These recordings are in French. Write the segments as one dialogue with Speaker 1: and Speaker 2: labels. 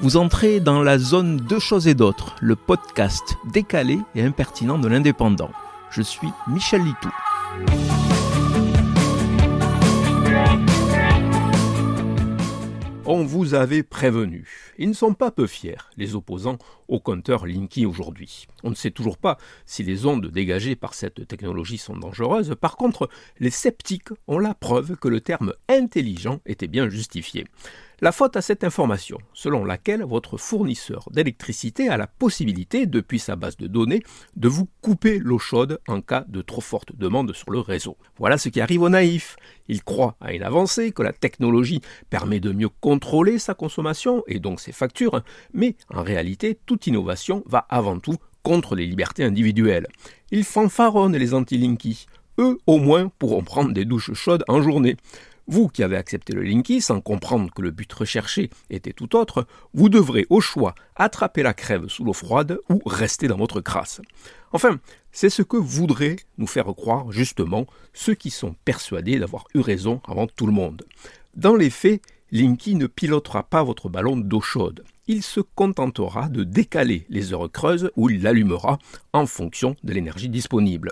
Speaker 1: Vous entrez dans la zone Deux choses et d'autres, le podcast décalé et impertinent de l'indépendant. Je suis Michel Litou. On vous avait prévenu. Ils ne sont pas peu fiers, les opposants au compteur Linky aujourd'hui. On ne sait toujours pas si les ondes dégagées par cette technologie sont dangereuses. Par contre, les sceptiques ont la preuve que le terme intelligent était bien justifié. La faute à cette information, selon laquelle votre fournisseur d'électricité a la possibilité, depuis sa base de données, de vous couper l'eau chaude en cas de trop forte demande sur le réseau. Voilà ce qui arrive aux naïfs. Ils croient à une avancée, que la technologie permet de mieux contrôler sa consommation et donc ses factures, mais en réalité, toute innovation va avant tout contre les libertés individuelles. Ils fanfaronnent les anti-linky. Eux, au moins, pourront prendre des douches chaudes en journée. Vous qui avez accepté le Linky sans comprendre que le but recherché était tout autre, vous devrez au choix attraper la crève sous l'eau froide ou rester dans votre crasse. Enfin, c'est ce que voudraient nous faire croire justement ceux qui sont persuadés d'avoir eu raison avant tout le monde. Dans les faits, Linky ne pilotera pas votre ballon d'eau chaude. Il se contentera de décaler les heures creuses où il l'allumera en fonction de l'énergie disponible.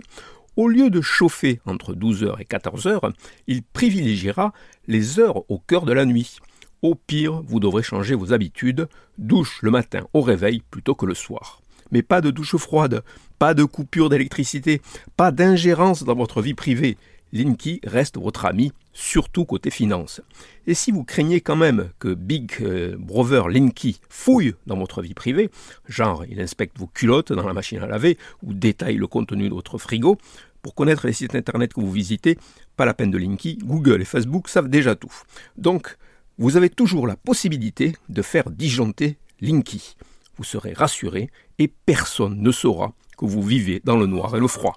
Speaker 1: Au lieu de chauffer entre 12h et 14h, il privilégiera les heures au cœur de la nuit. Au pire, vous devrez changer vos habitudes, douche le matin au réveil plutôt que le soir. Mais pas de douche froide, pas de coupure d'électricité, pas d'ingérence dans votre vie privée. Linky reste votre ami, surtout côté finance. Et si vous craignez quand même que Big euh, Brother Linky fouille dans votre vie privée, genre il inspecte vos culottes dans la machine à laver ou détaille le contenu de votre frigo, pour connaître les sites internet que vous visitez, pas la peine de Linky, Google et Facebook savent déjà tout. Donc, vous avez toujours la possibilité de faire disjoncter Linky. Vous serez rassuré et personne ne saura que vous vivez dans le noir et le froid.